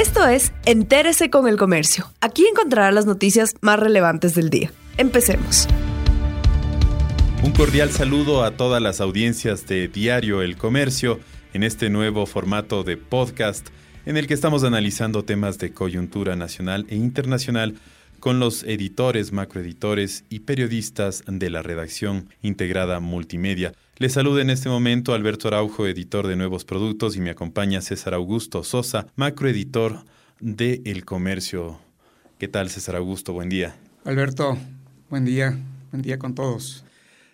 Esto es Entérese con el Comercio. Aquí encontrará las noticias más relevantes del día. Empecemos. Un cordial saludo a todas las audiencias de Diario El Comercio en este nuevo formato de podcast en el que estamos analizando temas de coyuntura nacional e internacional con los editores, macroeditores y periodistas de la redacción integrada multimedia. Les saluda en este momento Alberto Araujo, editor de Nuevos Productos, y me acompaña César Augusto Sosa, macroeditor de El Comercio. ¿Qué tal, César Augusto? Buen día. Alberto, buen día. Buen día con todos.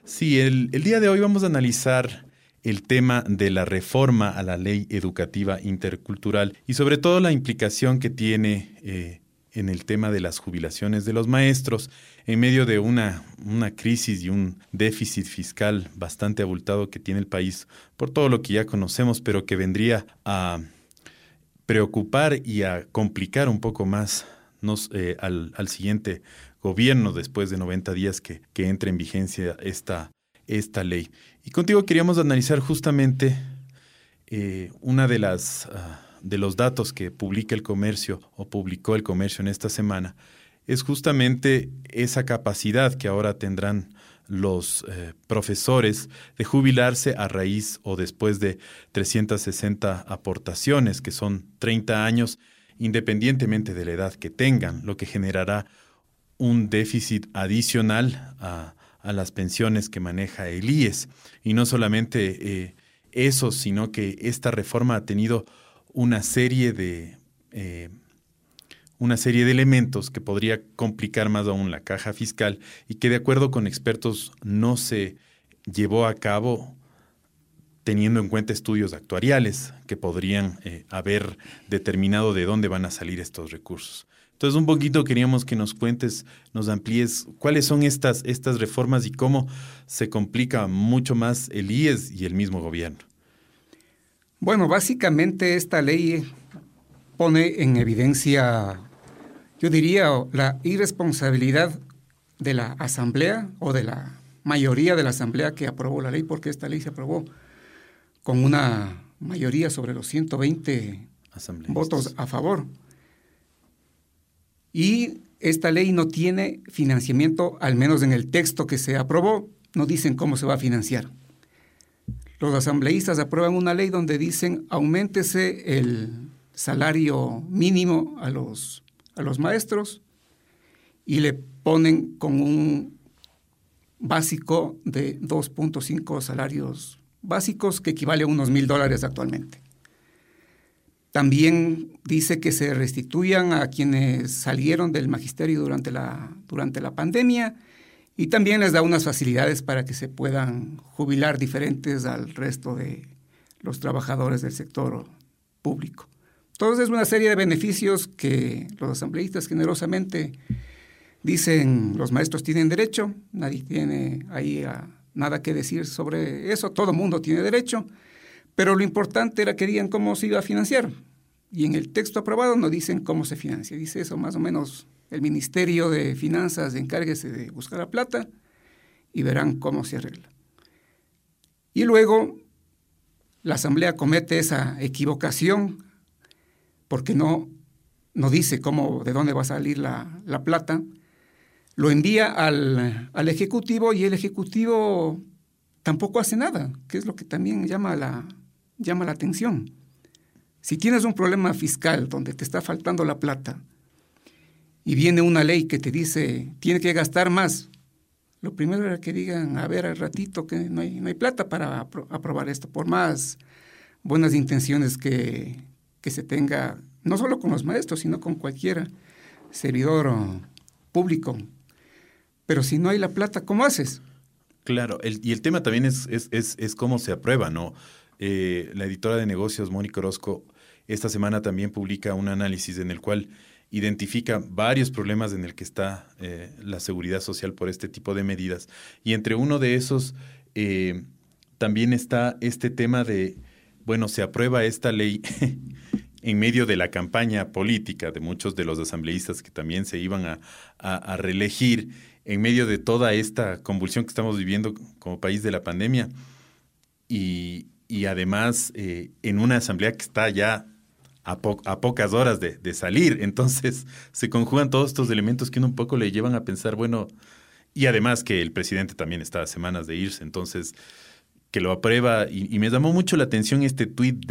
Sí, el, el día de hoy vamos a analizar el tema de la reforma a la ley educativa intercultural y sobre todo la implicación que tiene eh, en el tema de las jubilaciones de los maestros en medio de una, una crisis y un déficit fiscal bastante abultado que tiene el país por todo lo que ya conocemos, pero que vendría a preocupar y a complicar un poco más nos, eh, al, al, siguiente gobierno después de 90 días que, que entre en vigencia esta, esta ley. Y contigo queríamos analizar justamente eh, una de las... Uh, de los datos que publica el comercio o publicó el comercio en esta semana es justamente esa capacidad que ahora tendrán los eh, profesores de jubilarse a raíz o después de 360 aportaciones, que son 30 años, independientemente de la edad que tengan, lo que generará un déficit adicional a, a las pensiones que maneja el IES. Y no solamente eh, eso, sino que esta reforma ha tenido una serie de eh, una serie de elementos que podría complicar más aún la caja fiscal y que de acuerdo con expertos no se llevó a cabo teniendo en cuenta estudios actuariales que podrían eh, haber determinado de dónde van a salir estos recursos. Entonces, un poquito queríamos que nos cuentes, nos amplíes cuáles son estas, estas reformas y cómo se complica mucho más el IES y el mismo gobierno. Bueno, básicamente esta ley pone en evidencia, yo diría, la irresponsabilidad de la Asamblea o de la mayoría de la Asamblea que aprobó la ley, porque esta ley se aprobó con una mayoría sobre los 120 votos a favor. Y esta ley no tiene financiamiento, al menos en el texto que se aprobó, no dicen cómo se va a financiar los asambleístas aprueban una ley donde dicen aumentese el salario mínimo a los, a los maestros y le ponen con un básico de 2.5 salarios básicos que equivale a unos mil dólares actualmente. También dice que se restituyan a quienes salieron del magisterio durante la, durante la pandemia y también les da unas facilidades para que se puedan jubilar diferentes al resto de los trabajadores del sector público. Entonces es una serie de beneficios que los asambleístas generosamente dicen los maestros tienen derecho, nadie tiene ahí nada que decir sobre eso, todo mundo tiene derecho, pero lo importante era que digan cómo se iba a financiar. Y en el texto aprobado no dicen cómo se financia, dice eso más o menos el Ministerio de Finanzas encárguese de buscar la plata y verán cómo se arregla. Y luego la Asamblea comete esa equivocación porque no, no dice cómo, de dónde va a salir la, la plata, lo envía al, al, Ejecutivo y el Ejecutivo tampoco hace nada, que es lo que también llama la, llama la atención. Si tienes un problema fiscal donde te está faltando la plata, y viene una ley que te dice, tiene que gastar más, lo primero era que digan, a ver, al ratito que no hay, no hay plata para aprobar esto, por más buenas intenciones que, que se tenga, no solo con los maestros, sino con cualquier servidor público. Pero si no hay la plata, ¿cómo haces? Claro, y el tema también es, es, es, es cómo se aprueba, ¿no? Eh, la editora de negocios, Mónica Orozco, esta semana también publica un análisis en el cual identifica varios problemas en el que está eh, la seguridad social por este tipo de medidas. Y entre uno de esos eh, también está este tema de, bueno, se aprueba esta ley en medio de la campaña política de muchos de los asambleístas que también se iban a, a, reelegir, en medio de toda esta convulsión que estamos viviendo como país de la pandemia. Y, y además eh, en una asamblea que está ya a, pocas horas de, de, salir. Entonces se conjugan todos estos elementos que uno un poco le llevan a pensar, bueno, y además que el presidente también está a semanas de irse, entonces que lo aprueba. Y, me llamó mucho la atención este tuit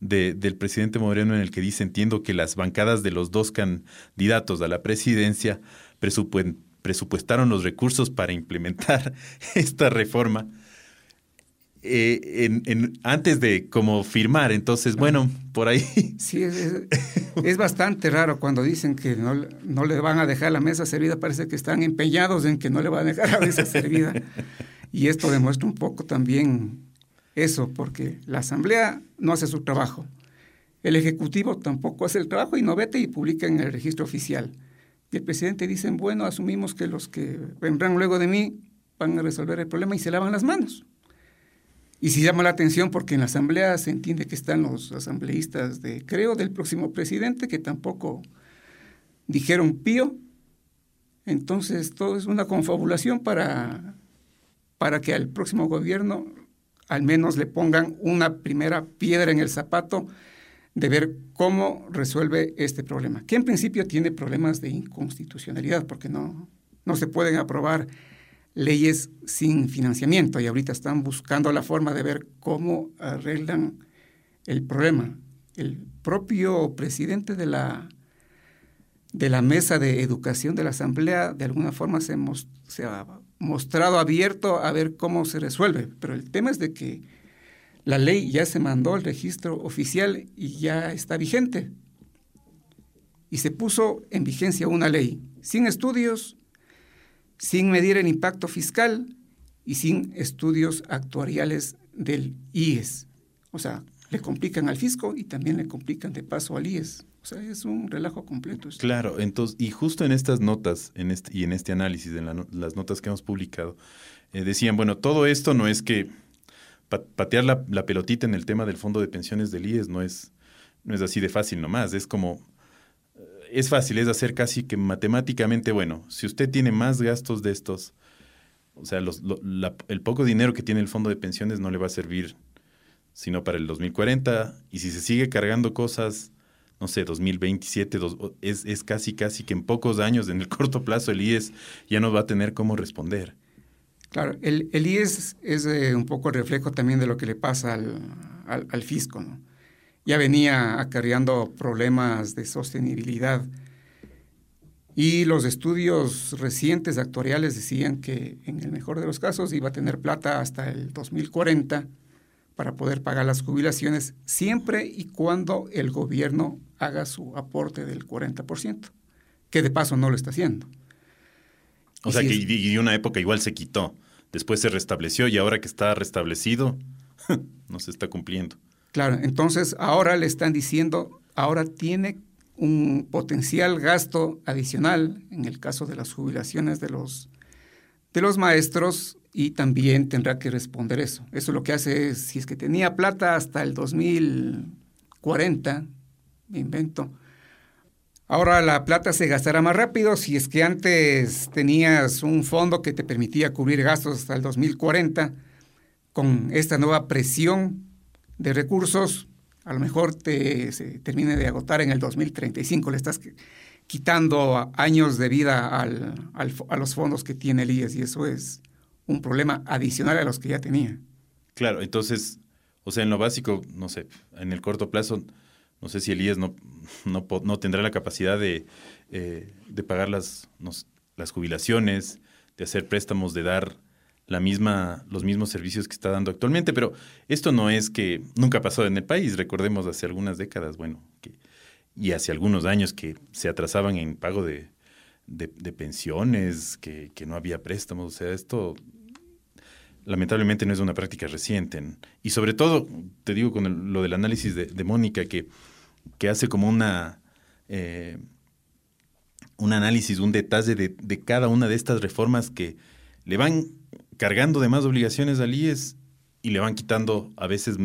de, del presidente Moreno en el que dice, entiendo que las bancadas de los dos candidatos a la presidencia presupuestaron los recursos para implementar esta reforma eh, en, antes de como firmar. Entonces, bueno, por ahí. Sí, es, bastante raro cuando dicen que no, no, le van a dejar la mesa servida. Parece que están empeñados en que no le van a dejar la mesa servida. Y esto demuestra un poco también eso, porque la Asamblea no hace su trabajo. El Ejecutivo tampoco hace el trabajo y no vete y publica en el registro oficial. Y el presidente dice, bueno, asumimos que los que vendrán luego de mí van a resolver el problema y se lavan las manos. Y si llama la atención porque en la asamblea se entiende que están los asambleístas de, creo, del próximo presidente, que tampoco dijeron pío. Entonces todo es una confabulación para, para que al próximo gobierno al menos le pongan una primera piedra en el zapato de ver cómo resuelve este problema, que en principio tiene problemas de inconstitucionalidad, porque no, no se pueden aprobar leyes sin financiamiento y ahorita están buscando la forma de ver cómo arreglan el problema. El propio presidente de la, de la mesa de educación de la Asamblea de alguna forma se, se ha mostrado abierto a ver cómo se resuelve, pero el tema es de que la ley ya se mandó al registro oficial y ya está vigente. Y se puso en vigencia una ley sin estudios, sin medir el impacto fiscal y sin estudios actuariales del IES. O sea, le complican al fisco y también le complican de paso al IES. O sea, es un relajo completo. Claro, entonces, y justo en estas notas en este, y en este análisis, en las notas que hemos publicado, eh, decían, bueno, todo esto no es que patear la, la, pelotita en el tema del fondo de pensiones del IES no es, no es así de fácil nomás, es como es fácil, es hacer casi que matemáticamente, bueno, si usted tiene más gastos de estos, o sea, los, el poco dinero que tiene el fondo de pensiones no le va a servir sino para el 2040, y si se sigue cargando cosas, no sé, 2027, es, es casi, casi que en pocos años, en el corto plazo, el IES ya no va a tener cómo responder. Claro, el, el IES es eh, un poco reflejo también de lo que le pasa al, al, al fisco, ¿no? Ya venía acarreando problemas de sostenibilidad. Y los estudios recientes actuariales decían que en el mejor de los casos iba a tener plata hasta el 2040 para poder pagar las jubilaciones, siempre y cuando el gobierno haga su aporte del 40%, que de paso no lo está haciendo. O sea que y una época igual se quitó, después se restableció y ahora que está restablecido, no se está cumpliendo. Claro, entonces ahora le están diciendo, ahora tiene un potencial gasto adicional en el caso de las jubilaciones de los, de los maestros y también tendrá que responder eso. Eso lo que hace es, si es que tenía plata hasta el 2040, me invento, ahora la plata se gastará más rápido. Si es que antes tenías un fondo que te permitía cubrir gastos hasta el 2040, con esta nueva presión de recursos, a lo mejor te se termine de agotar en el 2035, le estás quitando años de vida al, a los fondos que tiene el IES y eso es un problema adicional a los que ya tenía. Claro, entonces, o sea, en lo básico, no sé, en el corto plazo, no sé si el IES no, no, no tendrá la capacidad de, eh, de pagar las, las jubilaciones, de hacer préstamos, de dar la misma, los mismos servicios que está dando actualmente, pero esto no es que nunca pasó en el país, recordemos hace algunas décadas, bueno, que, y hace algunos años que se atrasaban en pago de, pensiones, que, que, no había préstamos, o sea, esto lamentablemente no es una práctica reciente. Y sobre todo, te digo con lo del análisis de, Mónica, que, que hace como una... Eh, un análisis, un detalle de, de cada una de estas reformas que le van cargando de más obligaciones al IES y le van quitando a veces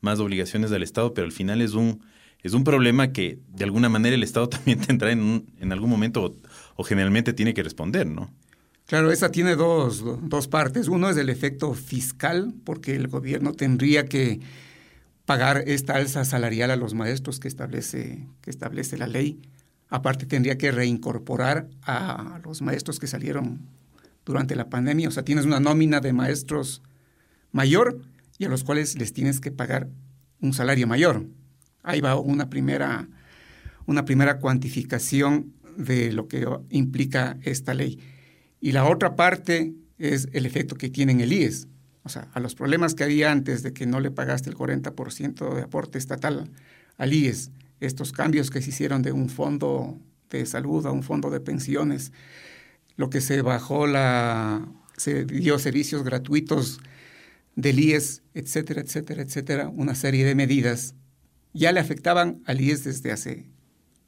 más obligaciones al Estado, pero al final es un, es un problema que de alguna manera el Estado también tendrá en, en algún momento o, generalmente tiene que responder, ¿no? Claro, esa tiene dos, dos partes. Uno es el efecto fiscal, porque el gobierno tendría que pagar esta alza salarial a los maestros que establece, que establece la ley. Aparte tendría que reincorporar a los maestros que salieron durante la pandemia. O sea, tienes una nómina de maestros mayor y a los cuales les tienes que pagar un salario mayor. Ahí va una primera, una primera cuantificación de lo que implica esta ley. Y la otra parte es el efecto que tiene en el IES. O sea, a los problemas que había antes de que no le pagaste el 40% de aporte estatal al IES, estos cambios que se hicieron de un fondo de salud a un fondo de pensiones, lo que se bajó la, se dio servicios gratuitos del IES, etcétera, etcétera, etcétera, una serie de medidas, ya le afectaban al IES desde hace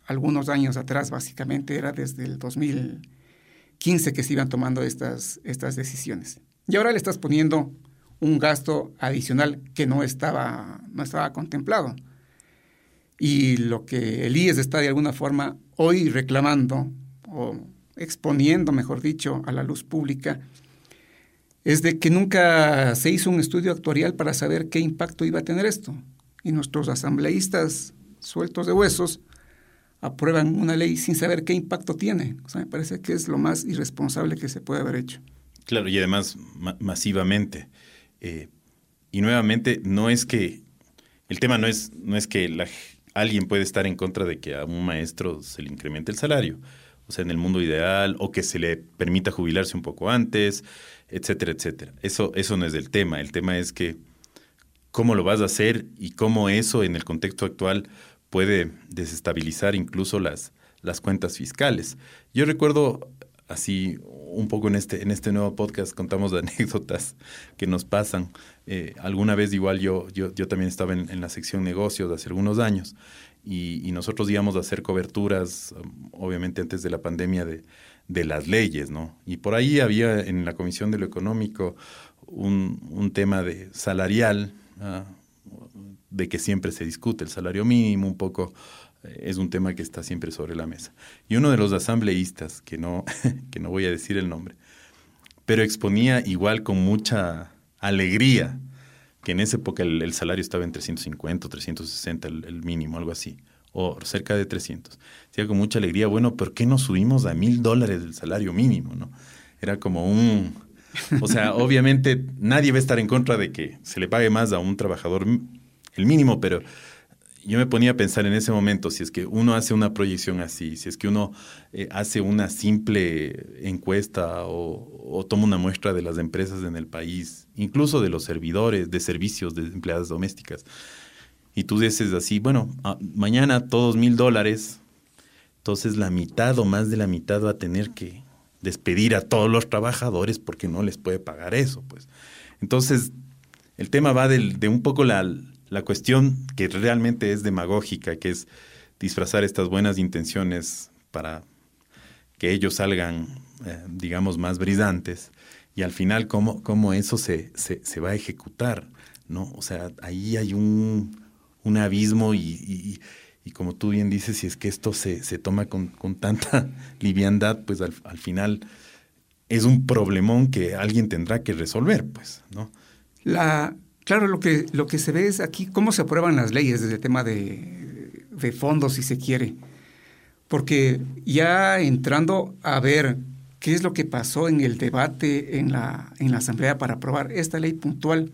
algunos años atrás, básicamente era desde el 2015 que se iban tomando estas, estas decisiones. Y ahora le estás poniendo un gasto adicional que no estaba, no estaba contemplado. Y lo que el IES está de alguna forma hoy reclamando, o exponiendo, mejor dicho, a la luz pública, es de que nunca se hizo un estudio actuarial para saber qué impacto iba a tener esto. Y nuestros asambleístas sueltos de huesos aprueban una ley sin saber qué impacto tiene. Me parece que es lo más irresponsable que se puede haber hecho. Claro, y además masivamente. Eh, y nuevamente, no es que, el tema no es, no es que alguien puede estar en contra de que a un maestro se le incremente el salario, o sea, en el mundo ideal, o que se le permita jubilarse un poco antes, etcétera, etcétera. Eso, eso no es el tema, el tema es que cómo lo vas a hacer y cómo eso en el contexto actual puede desestabilizar incluso las, las cuentas fiscales. Yo recuerdo así un poco en este, en este nuevo podcast contamos de anécdotas que nos pasan. Eh, alguna vez igual yo, yo, yo también estaba en, la sección negocios hace algunos años y, nosotros íbamos a hacer coberturas, um, obviamente antes de la pandemia, de, de, las leyes, ¿no? Y por ahí había en la Comisión de lo Económico un, un tema de salarial, ah, de que siempre se discute el salario mínimo, un poco es un tema que está siempre sobre la mesa. Y uno de los asambleístas, que no, que no voy a decir el nombre, pero exponía igual con mucha alegría que en esa época el, salario estaba en 350 o 360, el, mínimo, algo así, o cerca de 300. Decía con mucha alegría, bueno, ¿por qué no subimos a mil dólares el salario mínimo? ¿no? Era como un... O sea, obviamente nadie va a estar en contra de que se le pague más a un trabajador el mínimo, pero yo me ponía a pensar en ese momento, si es que uno hace una proyección así, si es que uno eh, hace una simple encuesta o, toma una muestra de las empresas en el país, incluso de los servidores, de servicios, de empleadas domésticas, y tú dices así, bueno, ah, mañana todos mil dólares, entonces la mitad o más de la mitad va a tener que despedir a todos los trabajadores porque no les puede pagar eso, pues. Entonces, el tema va de un poco la la cuestión que realmente es demagógica, que es disfrazar estas buenas intenciones para que ellos salgan, eh, digamos, más brillantes, y al final cómo, cómo eso se, se, va a ejecutar, ¿no? O sea, ahí hay un, un abismo y, y, como tú bien dices, si es que esto se, se toma con, con, tanta liviandad, pues al, al, final es un problemón que alguien tendrá que resolver, pues, ¿no? La, Claro, lo que, lo que se ve es aquí cómo se aprueban las leyes desde el tema de, de fondos, si se quiere. Porque ya entrando a ver qué es lo que pasó en el debate en la, en la Asamblea para aprobar esta ley puntual,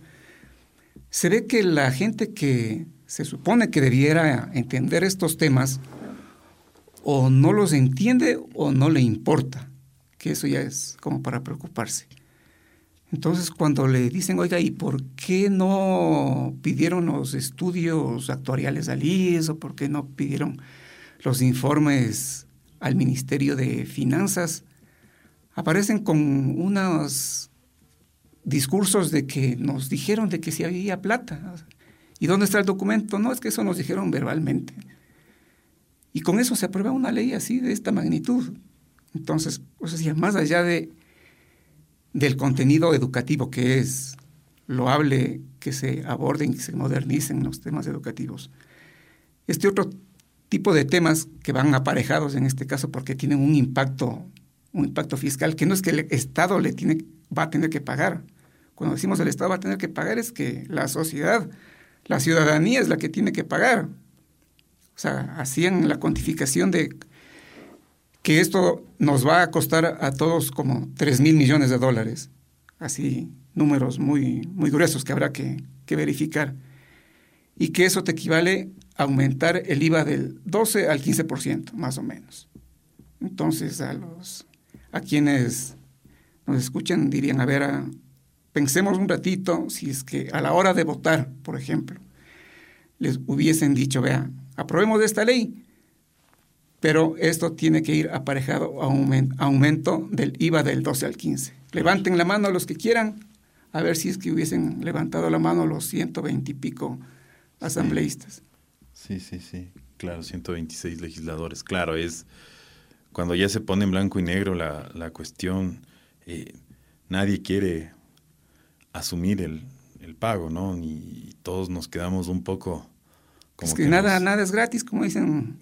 se ve que la gente que se supone que debiera entender estos temas o no los entiende o no le importa, que eso ya es como para preocuparse. Entonces, cuando le dicen, oiga, ¿y por qué no pidieron los estudios actuariales al IES o por qué no pidieron los informes al Ministerio de Finanzas? Aparecen con unos discursos de que nos dijeron de que si había plata. ¿Y dónde está el documento? No, es que eso nos dijeron verbalmente. Y con eso se aprueba una ley así, de esta magnitud. Entonces, pues decía, más allá de del contenido educativo, que es loable que se aborden y se modernicen los temas educativos. Este otro tipo de temas que van aparejados en este caso porque tienen un impacto, un impacto fiscal, que no es que el Estado le tiene, va a tener que pagar. Cuando decimos el Estado va a tener que pagar es que la sociedad la ciudadanía es la que tiene que pagar. O sea, hacían la cuantificación de que esto nos va a costar a todos como 3 mil millones de dólares. Así, números muy, muy gruesos que habrá que, que verificar. Y que eso te equivale a aumentar el IVA del 12 al 15%, más o menos. Entonces, a, los, a quienes nos escuchan dirían, a ver, a, pensemos un ratito si es que a la hora de votar, por ejemplo, les hubiesen dicho, vea, aprobemos esta ley, pero esto tiene que ir aparejado a un aumento del IVA del 12 al 15. Levanten la mano los que quieran, a ver si es que hubiesen levantado la mano los 120 y pico asambleístas. Sí, sí, sí, claro, 126 legisladores, claro, es cuando ya se pone en blanco y negro la, la cuestión, eh, nadie quiere asumir el, el pago, ¿no? Y todos nos quedamos un poco es que, nada, nada es gratis, como dicen.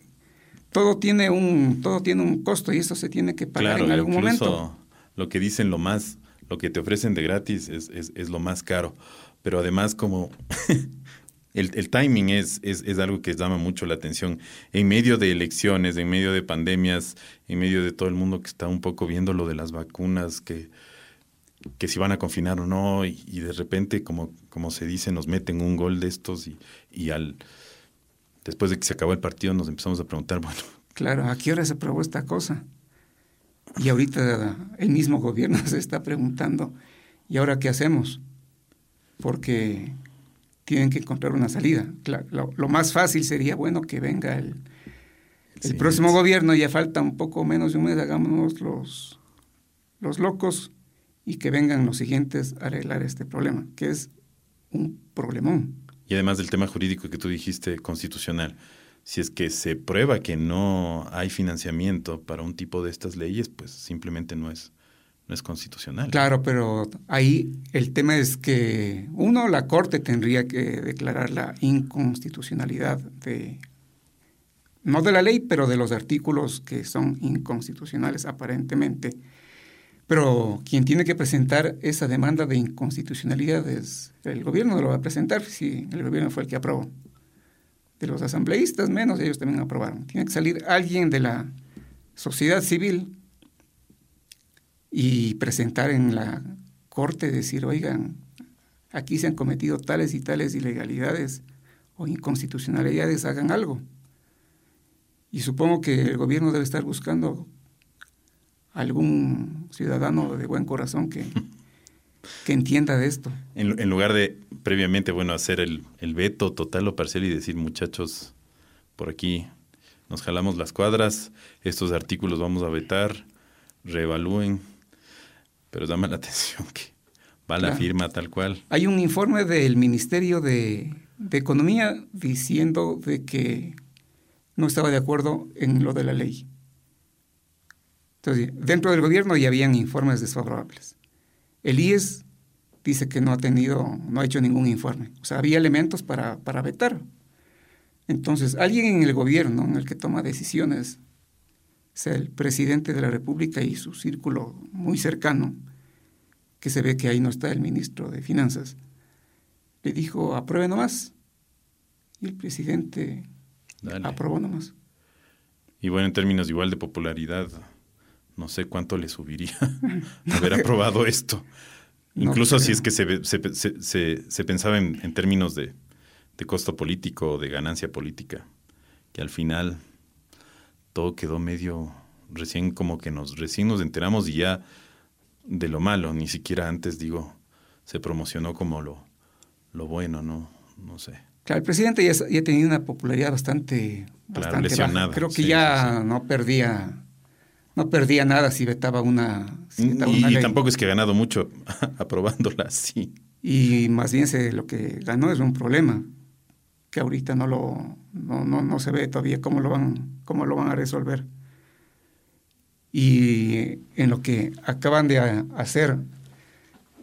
Todo tiene un, todo tiene un costo y eso se tiene que pagar en algún momento. Lo que dicen lo más, lo que te ofrecen de gratis es, es, es lo más caro. Pero además, como el, el, timing es, es, es, algo que llama mucho la atención. En medio de elecciones, en medio de pandemias, en medio de todo el mundo que está un poco viendo lo de las vacunas, que, que si van a confinar o no, y, y de repente, como, como se dice, nos meten un gol de estos y, y al después de que se acabó el partido nos empezamos a preguntar, bueno. Claro, ¿a qué hora se aprobó esta cosa? Y ahorita el mismo gobierno se está preguntando, ¿y ahora qué hacemos? Porque tienen que encontrar una salida. Lo, más fácil sería, bueno, que venga el, el próximo gobierno, ya falta un poco menos de un mes, hagámonos los, los locos y que vengan los siguientes a arreglar este problema, que es un problemón. Y además del tema jurídico que tú dijiste, constitucional, si es que se prueba que no hay financiamiento para un tipo de estas leyes, pues simplemente no es, no es constitucional. Claro, pero ahí el tema es que, uno, la Corte tendría que declarar la inconstitucionalidad de, no de la ley, pero de los artículos que son inconstitucionales aparentemente. Pero quien tiene que presentar esa demanda de inconstitucionalidad es el gobierno, no lo va a presentar si el gobierno fue el que aprobó. De los asambleístas menos, ellos también aprobaron. Tiene que salir alguien de la sociedad civil y presentar en la corte, decir, oigan, aquí se han cometido tales y tales ilegalidades o inconstitucionalidades, hagan algo. Y supongo que el gobierno debe estar buscando algún ciudadano de buen corazón que, que entienda de esto. En, lugar de previamente, bueno, hacer el, el, veto total o parcial y decir, muchachos, por aquí nos jalamos las cuadras, estos artículos vamos a vetar, reevalúen, pero llama la atención que va la firma tal cual. Hay un informe del Ministerio de, de Economía diciendo de que no estaba de acuerdo en lo de la ley. Entonces, dentro del gobierno ya habían informes desfavorables. El IES dice que no ha tenido, no ha hecho ningún informe. O sea, había elementos para, para vetar. Entonces, alguien en el gobierno, en el que toma decisiones, sea el presidente de la República y su círculo muy cercano, que se ve que ahí no está el ministro de Finanzas, le dijo, apruebe nomás. Y el presidente aprobó nomás. Y bueno, en términos igual de popularidad, no sé cuánto le subiría haber aprobado esto. Incluso si es que se, se, se, pensaba en, términos de, de, costo político o de ganancia política, que al final todo quedó medio recién como que nos recién nos enteramos y ya de lo malo, ni siquiera antes digo se promocionó como lo, lo bueno, no no sé. Claro, el presidente ya, ya tenía una popularidad bastante, bastante baja. Creo que ya no perdía no perdía nada si vetaba una. y, tampoco es que ha ganado mucho aprobándola, sí. Y más bien se, lo que ganó es un problema que ahorita no lo no, no, se ve todavía cómo lo van cómo lo van a resolver. Y en lo que acaban de hacer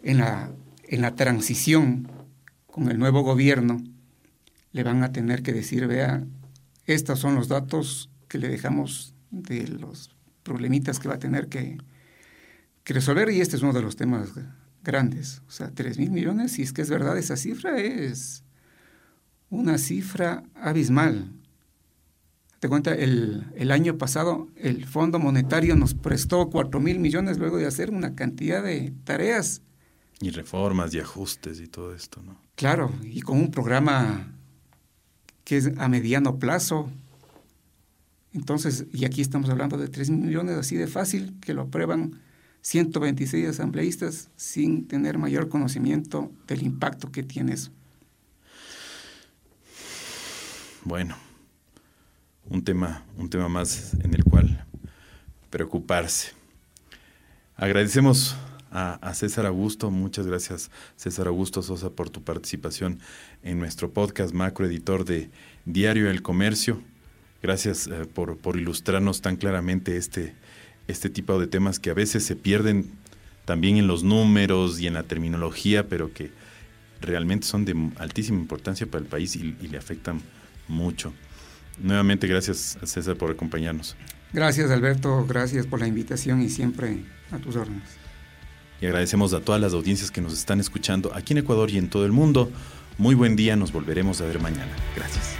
en la, en la transición con el nuevo gobierno, le van a tener que decir, vea, estos son los datos que le dejamos de los problemitas que va a tener que, resolver y este es uno de los temas grandes. O sea, 3 mil millones, si es que es verdad esa cifra, es una cifra abismal. Te cuenta, el, el año pasado el Fondo Monetario nos prestó 4 mil millones luego de hacer una cantidad de tareas. Y reformas y ajustes y todo esto, ¿no? Claro, y con un programa que es a mediano plazo. Entonces, y aquí estamos hablando de 3 millones así de fácil, que lo aprueban 126 asambleístas sin tener mayor conocimiento del impacto que tiene eso. Bueno, un tema, un tema más en el cual preocuparse. Agradecemos a, César Augusto, muchas gracias César Augusto Sosa por tu participación en nuestro podcast macro editor de Diario El Comercio. Gracias eh, por, por, ilustrarnos tan claramente este, este tipo de temas que a veces se pierden también en los números y en la terminología, pero que realmente son de altísima importancia para el país y, y le afectan mucho. Nuevamente, gracias César por acompañarnos. Gracias Alberto, gracias por la invitación y siempre a tus órdenes. Y agradecemos a todas las audiencias que nos están escuchando aquí en Ecuador y en todo el mundo. Muy buen día, nos volveremos a ver mañana. Gracias.